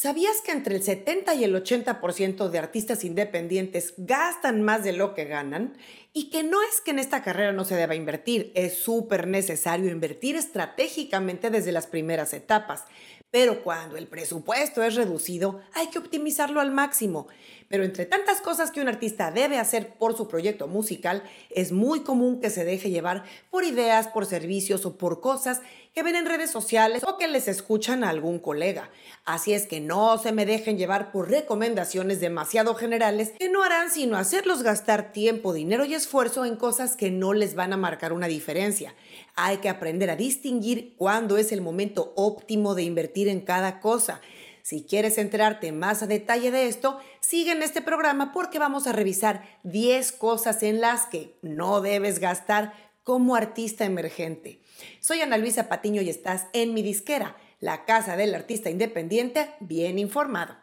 ¿Sabías que entre el 70 y el 80% de artistas independientes gastan más de lo que ganan? Y que no es que en esta carrera no se deba invertir, es súper necesario invertir estratégicamente desde las primeras etapas. Pero cuando el presupuesto es reducido, hay que optimizarlo al máximo. Pero entre tantas cosas que un artista debe hacer por su proyecto musical, es muy común que se deje llevar por ideas, por servicios o por cosas que ven en redes sociales o que les escuchan a algún colega. Así es que no se me dejen llevar por recomendaciones demasiado generales que no harán sino hacerlos gastar tiempo, dinero y esfuerzo en cosas que no les van a marcar una diferencia. Hay que aprender a distinguir cuándo es el momento óptimo de invertir en cada cosa. Si quieres enterarte más a detalle de esto, sigue en este programa porque vamos a revisar 10 cosas en las que no debes gastar como artista emergente. Soy Ana Luisa Patiño y estás en mi disquera, la casa del artista independiente bien informado.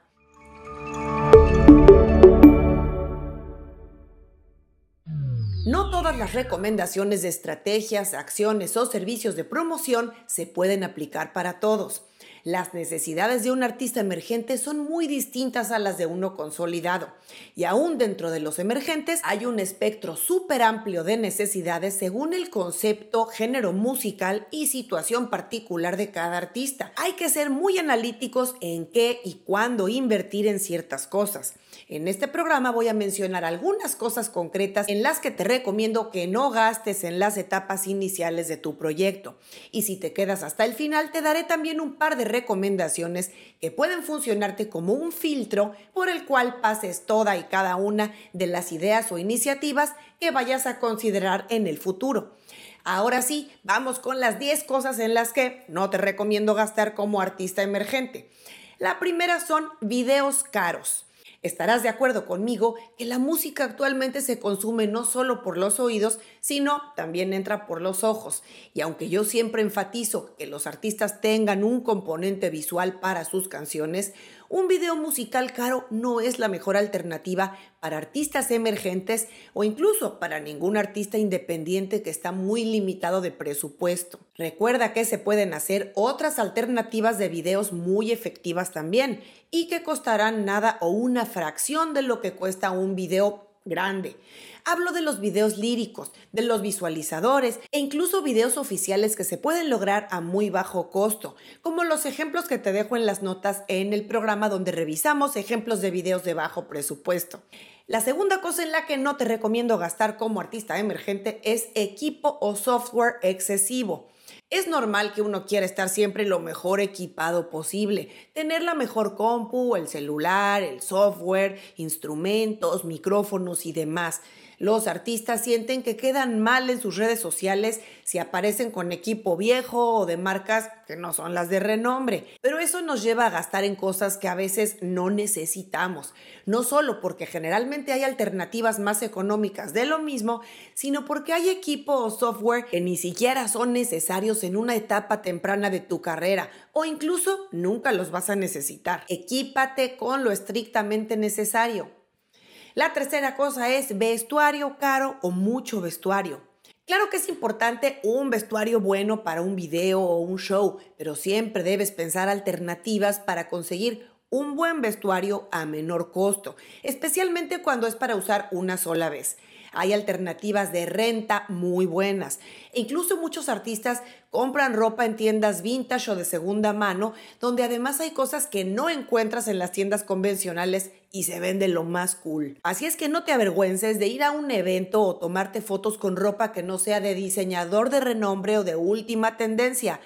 No todas las recomendaciones de estrategias, acciones o servicios de promoción se pueden aplicar para todos. Las necesidades de un artista emergente son muy distintas a las de uno consolidado. Y aún dentro de los emergentes hay un espectro súper amplio de necesidades según el concepto, género musical y situación particular de cada artista. Hay que ser muy analíticos en qué y cuándo invertir en ciertas cosas. En este programa voy a mencionar algunas cosas concretas en las que te recomiendo que no gastes en las etapas iniciales de tu proyecto. Y si te quedas hasta el final, te daré también un par de recomendaciones que pueden funcionarte como un filtro por el cual pases toda y cada una de las ideas o iniciativas que vayas a considerar en el futuro. Ahora sí, vamos con las 10 cosas en las que no te recomiendo gastar como artista emergente. La primera son videos caros. Estarás de acuerdo conmigo que la música actualmente se consume no solo por los oídos, sino también entra por los ojos. Y aunque yo siempre enfatizo que los artistas tengan un componente visual para sus canciones, un video musical caro no es la mejor alternativa para artistas emergentes o incluso para ningún artista independiente que está muy limitado de presupuesto. Recuerda que se pueden hacer otras alternativas de videos muy efectivas también y que costarán nada o una fracción de lo que cuesta un video grande. Hablo de los videos líricos, de los visualizadores e incluso videos oficiales que se pueden lograr a muy bajo costo, como los ejemplos que te dejo en las notas en el programa donde revisamos ejemplos de videos de bajo presupuesto. La segunda cosa en la que no te recomiendo gastar como artista emergente es equipo o software excesivo. Es normal que uno quiera estar siempre lo mejor equipado posible, tener la mejor compu, el celular, el software, instrumentos, micrófonos y demás. Los artistas sienten que quedan mal en sus redes sociales si aparecen con equipo viejo o de marcas que no son las de renombre. Pero eso nos lleva a gastar en cosas que a veces no necesitamos. No solo porque generalmente hay alternativas más económicas de lo mismo, sino porque hay equipo o software que ni siquiera son necesarios en una etapa temprana de tu carrera o incluso nunca los vas a necesitar. Equípate con lo estrictamente necesario. La tercera cosa es vestuario caro o mucho vestuario. Claro que es importante un vestuario bueno para un video o un show, pero siempre debes pensar alternativas para conseguir un buen vestuario a menor costo, especialmente cuando es para usar una sola vez. Hay alternativas de renta muy buenas. E incluso muchos artistas compran ropa en tiendas vintage o de segunda mano, donde además hay cosas que no encuentras en las tiendas convencionales y se venden lo más cool. Así es que no te avergüences de ir a un evento o tomarte fotos con ropa que no sea de diseñador de renombre o de última tendencia.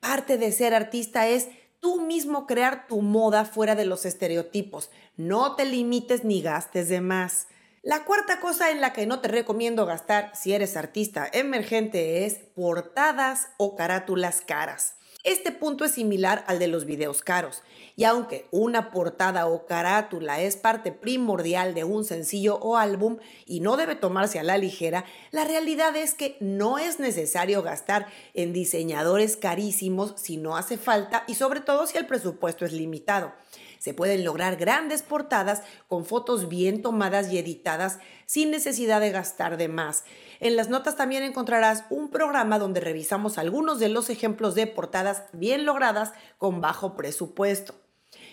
Parte de ser artista es tú mismo crear tu moda fuera de los estereotipos. No te limites ni gastes de más. La cuarta cosa en la que no te recomiendo gastar si eres artista emergente es portadas o carátulas caras. Este punto es similar al de los videos caros, y aunque una portada o carátula es parte primordial de un sencillo o álbum y no debe tomarse a la ligera, la realidad es que no es necesario gastar en diseñadores carísimos si no hace falta y sobre todo si el presupuesto es limitado. Se pueden lograr grandes portadas con fotos bien tomadas y editadas sin necesidad de gastar de más. En las notas también encontrarás un programa donde revisamos algunos de los ejemplos de portadas bien logradas con bajo presupuesto.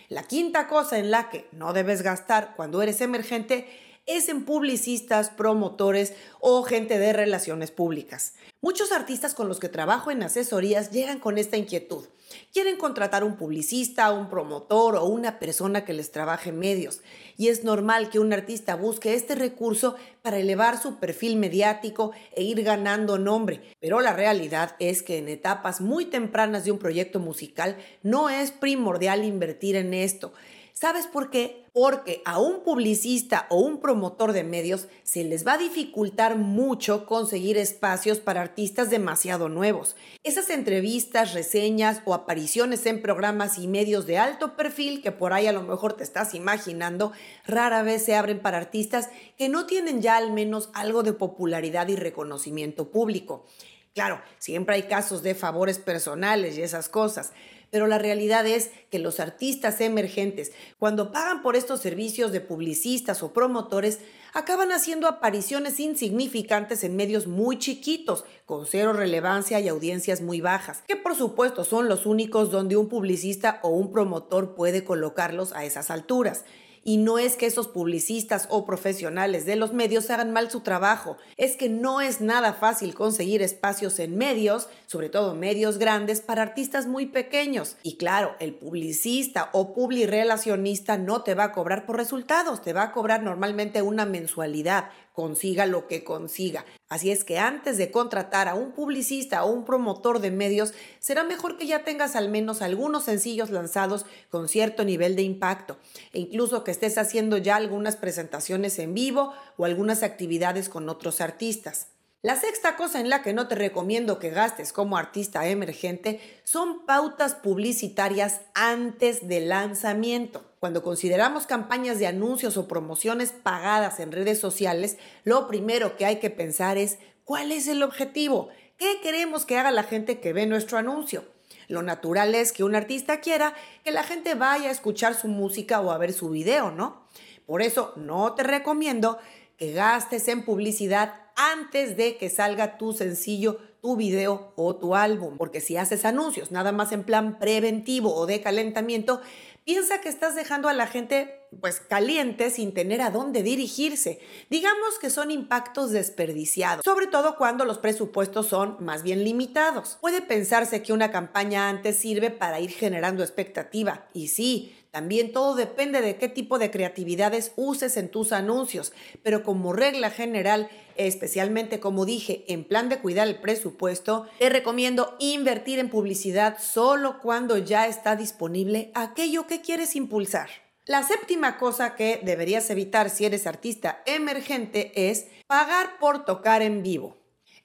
La quinta cosa en la que no debes gastar cuando eres emergente es en publicistas, promotores o gente de relaciones públicas. Muchos artistas con los que trabajo en asesorías llegan con esta inquietud. Quieren contratar un publicista, un promotor o una persona que les trabaje en medios. Y es normal que un artista busque este recurso para elevar su perfil mediático e ir ganando nombre. Pero la realidad es que en etapas muy tempranas de un proyecto musical no es primordial invertir en esto. ¿Sabes por qué? Porque a un publicista o un promotor de medios se les va a dificultar mucho conseguir espacios para artistas demasiado nuevos. Esas entrevistas, reseñas o apariciones en programas y medios de alto perfil que por ahí a lo mejor te estás imaginando, rara vez se abren para artistas que no tienen ya al menos algo de popularidad y reconocimiento público. Claro, siempre hay casos de favores personales y esas cosas, pero la realidad es que los artistas emergentes, cuando pagan por estos servicios de publicistas o promotores, acaban haciendo apariciones insignificantes en medios muy chiquitos, con cero relevancia y audiencias muy bajas, que por supuesto son los únicos donde un publicista o un promotor puede colocarlos a esas alturas. Y no es que esos publicistas o profesionales de los medios hagan mal su trabajo, es que no es nada fácil conseguir espacios en medios, sobre todo medios grandes, para artistas muy pequeños. Y claro, el publicista o publirelacionista no te va a cobrar por resultados, te va a cobrar normalmente una mensualidad consiga lo que consiga. Así es que antes de contratar a un publicista o un promotor de medios, será mejor que ya tengas al menos algunos sencillos lanzados con cierto nivel de impacto e incluso que estés haciendo ya algunas presentaciones en vivo o algunas actividades con otros artistas. La sexta cosa en la que no te recomiendo que gastes como artista emergente son pautas publicitarias antes del lanzamiento. Cuando consideramos campañas de anuncios o promociones pagadas en redes sociales, lo primero que hay que pensar es cuál es el objetivo, qué queremos que haga la gente que ve nuestro anuncio. Lo natural es que un artista quiera que la gente vaya a escuchar su música o a ver su video, ¿no? Por eso no te recomiendo que gastes en publicidad antes de que salga tu sencillo, tu video o tu álbum. Porque si haces anuncios nada más en plan preventivo o de calentamiento, piensa que estás dejando a la gente pues caliente sin tener a dónde dirigirse. Digamos que son impactos desperdiciados, sobre todo cuando los presupuestos son más bien limitados. Puede pensarse que una campaña antes sirve para ir generando expectativa y sí, también todo depende de qué tipo de creatividades uses en tus anuncios, pero como regla general, especialmente como dije, en plan de cuidar el presupuesto, te recomiendo invertir en publicidad solo cuando ya está disponible aquello que quieres impulsar. La séptima cosa que deberías evitar si eres artista emergente es pagar por tocar en vivo.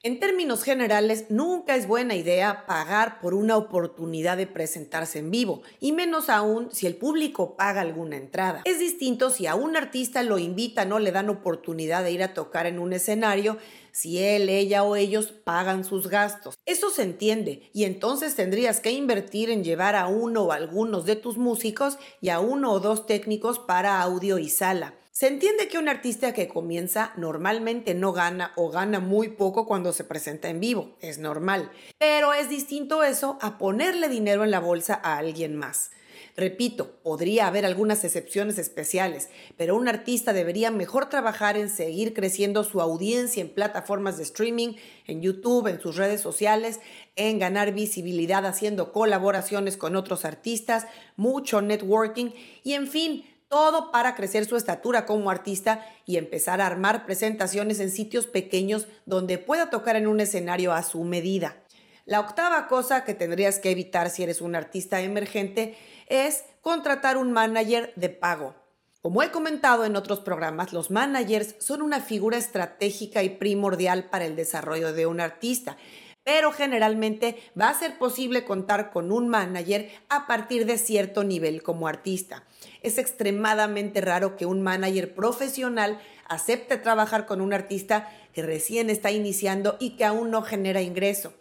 En términos generales, nunca es buena idea pagar por una oportunidad de presentarse en vivo, y menos aún si el público paga alguna entrada. Es distinto si a un artista lo invitan o le dan oportunidad de ir a tocar en un escenario, si él, ella o ellos pagan sus gastos. Eso se entiende, y entonces tendrías que invertir en llevar a uno o algunos de tus músicos y a uno o dos técnicos para audio y sala. Se entiende que un artista que comienza normalmente no gana o gana muy poco cuando se presenta en vivo, es normal, pero es distinto eso a ponerle dinero en la bolsa a alguien más. Repito, podría haber algunas excepciones especiales, pero un artista debería mejor trabajar en seguir creciendo su audiencia en plataformas de streaming, en YouTube, en sus redes sociales, en ganar visibilidad haciendo colaboraciones con otros artistas, mucho networking y en fin, todo para crecer su estatura como artista y empezar a armar presentaciones en sitios pequeños donde pueda tocar en un escenario a su medida. La octava cosa que tendrías que evitar si eres un artista emergente es contratar un manager de pago. Como he comentado en otros programas, los managers son una figura estratégica y primordial para el desarrollo de un artista pero generalmente va a ser posible contar con un manager a partir de cierto nivel como artista. Es extremadamente raro que un manager profesional acepte trabajar con un artista que recién está iniciando y que aún no genera ingreso.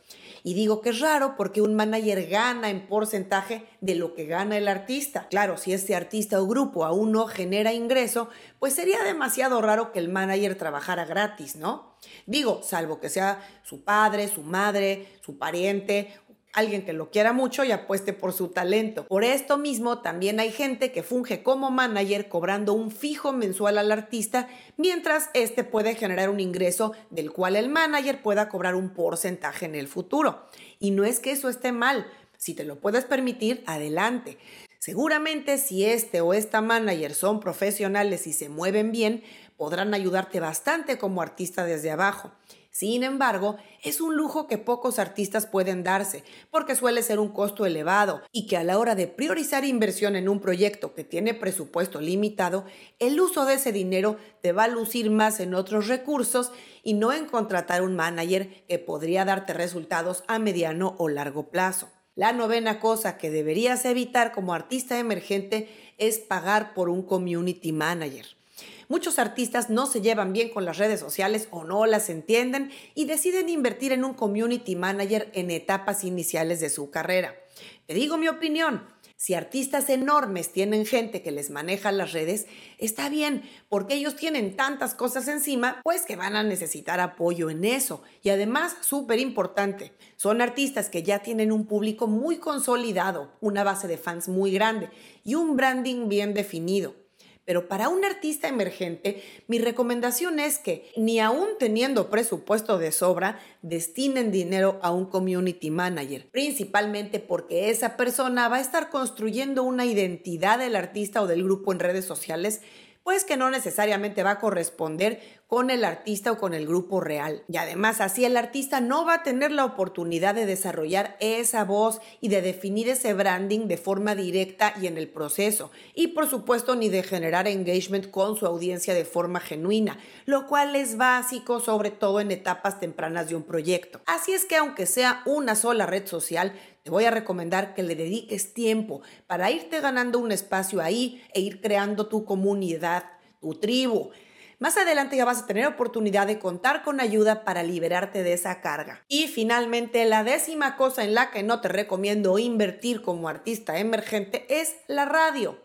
Y digo que es raro porque un manager gana en porcentaje de lo que gana el artista. Claro, si este artista o grupo aún no genera ingreso, pues sería demasiado raro que el manager trabajara gratis, ¿no? Digo, salvo que sea su padre, su madre, su pariente, alguien que lo quiera mucho y apueste por su talento. Por esto mismo, también hay gente que funge como manager cobrando un fijo mensual al artista, mientras este puede generar un ingreso del cual el manager pueda cobrar un porcentaje en el futuro. Y no es que eso esté mal, si te lo puedes permitir, adelante. Seguramente si este o esta manager son profesionales y se mueven bien, podrán ayudarte bastante como artista desde abajo. Sin embargo, es un lujo que pocos artistas pueden darse, porque suele ser un costo elevado y que a la hora de priorizar inversión en un proyecto que tiene presupuesto limitado, el uso de ese dinero te va a lucir más en otros recursos y no en contratar un manager que podría darte resultados a mediano o largo plazo. La novena cosa que deberías evitar como artista emergente es pagar por un community manager. Muchos artistas no se llevan bien con las redes sociales o no las entienden y deciden invertir en un community manager en etapas iniciales de su carrera. Te digo mi opinión. Si artistas enormes tienen gente que les maneja las redes, está bien, porque ellos tienen tantas cosas encima, pues que van a necesitar apoyo en eso. Y además, súper importante, son artistas que ya tienen un público muy consolidado, una base de fans muy grande y un branding bien definido. Pero para un artista emergente, mi recomendación es que ni aún teniendo presupuesto de sobra, destinen dinero a un community manager, principalmente porque esa persona va a estar construyendo una identidad del artista o del grupo en redes sociales pues que no necesariamente va a corresponder con el artista o con el grupo real. Y además así el artista no va a tener la oportunidad de desarrollar esa voz y de definir ese branding de forma directa y en el proceso. Y por supuesto ni de generar engagement con su audiencia de forma genuina, lo cual es básico sobre todo en etapas tempranas de un proyecto. Así es que aunque sea una sola red social, te voy a recomendar que le dediques tiempo para irte ganando un espacio ahí e ir creando tu comunidad, tu tribu. Más adelante ya vas a tener oportunidad de contar con ayuda para liberarte de esa carga. Y finalmente, la décima cosa en la que no te recomiendo invertir como artista emergente es la radio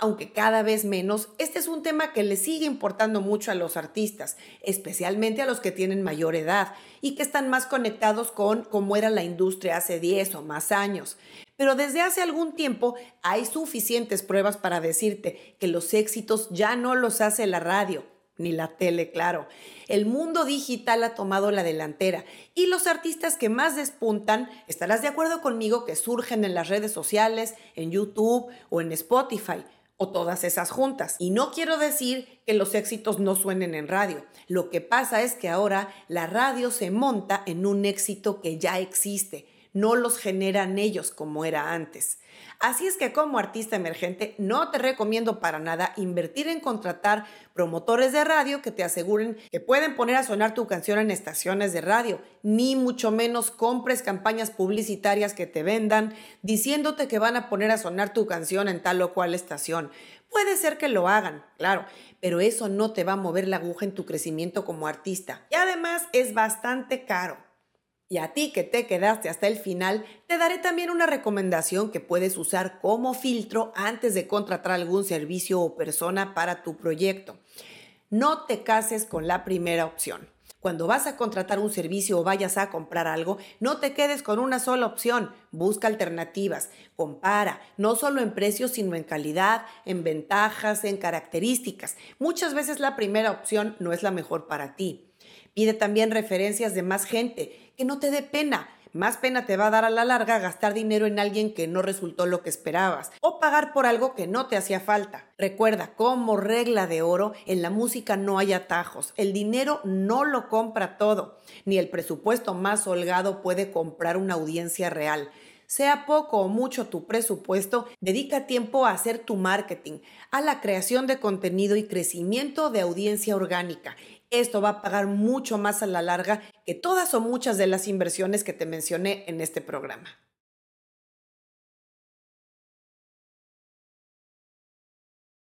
aunque cada vez menos, este es un tema que le sigue importando mucho a los artistas, especialmente a los que tienen mayor edad y que están más conectados con cómo era la industria hace 10 o más años. Pero desde hace algún tiempo hay suficientes pruebas para decirte que los éxitos ya no los hace la radio, ni la tele, claro. El mundo digital ha tomado la delantera y los artistas que más despuntan, estarás de acuerdo conmigo que surgen en las redes sociales, en YouTube o en Spotify o todas esas juntas. Y no quiero decir que los éxitos no suenen en radio. Lo que pasa es que ahora la radio se monta en un éxito que ya existe, no los generan ellos como era antes. Así es que como artista emergente no te recomiendo para nada invertir en contratar promotores de radio que te aseguren que pueden poner a sonar tu canción en estaciones de radio, ni mucho menos compres campañas publicitarias que te vendan diciéndote que van a poner a sonar tu canción en tal o cual estación. Puede ser que lo hagan, claro, pero eso no te va a mover la aguja en tu crecimiento como artista. Y además es bastante caro. Y a ti que te quedaste hasta el final, te daré también una recomendación que puedes usar como filtro antes de contratar algún servicio o persona para tu proyecto. No te cases con la primera opción. Cuando vas a contratar un servicio o vayas a comprar algo, no te quedes con una sola opción. Busca alternativas, compara, no solo en precios, sino en calidad, en ventajas, en características. Muchas veces la primera opción no es la mejor para ti. Pide también referencias de más gente, que no te dé pena. Más pena te va a dar a la larga gastar dinero en alguien que no resultó lo que esperabas o pagar por algo que no te hacía falta. Recuerda, como regla de oro, en la música no hay atajos. El dinero no lo compra todo, ni el presupuesto más holgado puede comprar una audiencia real. Sea poco o mucho tu presupuesto, dedica tiempo a hacer tu marketing, a la creación de contenido y crecimiento de audiencia orgánica esto va a pagar mucho más a la larga que todas o muchas de las inversiones que te mencioné en este programa.